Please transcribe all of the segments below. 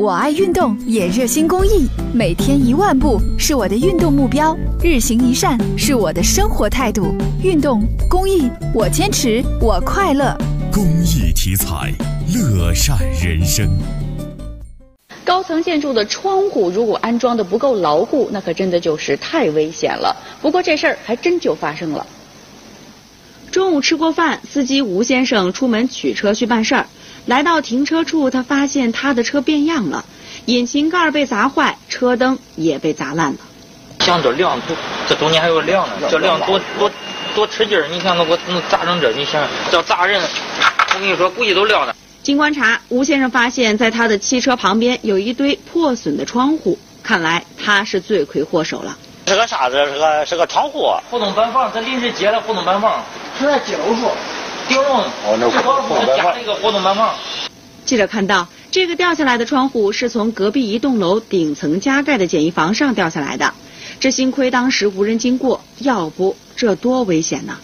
我爱运动，也热心公益，每天一万步是我的运动目标，日行一善是我的生活态度。运动公益，我坚持，我快乐。公益题材，乐善人生。高层建筑的窗户如果安装的不够牢固，那可真的就是太危险了。不过这事儿还真就发生了。中午吃过饭，司机吴先生出门取车去办事儿。来到停车处，他发现他的车变样了，引擎盖被砸坏，车灯也被砸烂了。像这亮，这中间还有亮呢，这亮多多多吃劲儿！你想那我能砸成这，你想这砸人，我跟你说估计都亮了。经观察，吴先生发现，在他的汽车旁边有一堆破损的窗户，看来他是罪魁祸首了。是个啥子？是个是个窗户。活动板房，这临时接的活动板房，是在接楼处。顶楼哦，那活动板加一个活动板房。记者看到，这个掉下来的窗户是从隔壁一栋楼顶层加盖的简易房上掉下来的。这幸亏当时无人经过，要不这多危险呢！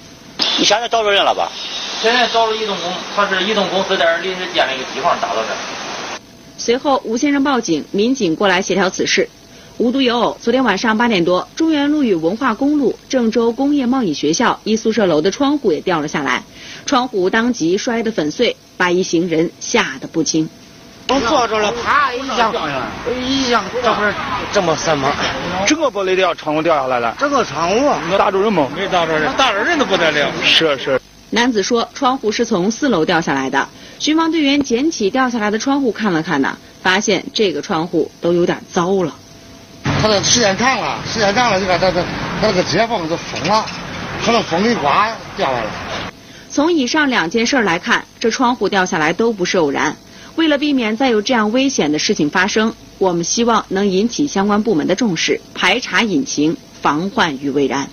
你现在找着人了吧？现在找了移动公，他是移动公司在这临时建了一个地方搭到这。随后，吴先生报警，民警过来协调此事。无独有偶，昨天晚上八点多，中原路与文化公路郑州工业贸易学校一宿舍楼的窗户也掉了下来，窗户当即摔得粉碎，把一行人吓得不轻。我坐着了，啪一下，一下，这不是这么深吗？这个玻璃掉，窗户掉下来了。这个窗户打着人吗？没打着人，打着人都不得了。是是。男子说，窗户是从四楼掉下来的。巡防队员捡起掉下来的窗户看了看呢，发现这个窗户都有点糟了。它的时间长了，时间长了，你看它这它这个接缝就封了，可能风一刮掉下来了。从以上两件事来看，这窗户掉下来都不是偶然。为了避免再有这样危险的事情发生，我们希望能引起相关部门的重视，排查隐情，防患于未然。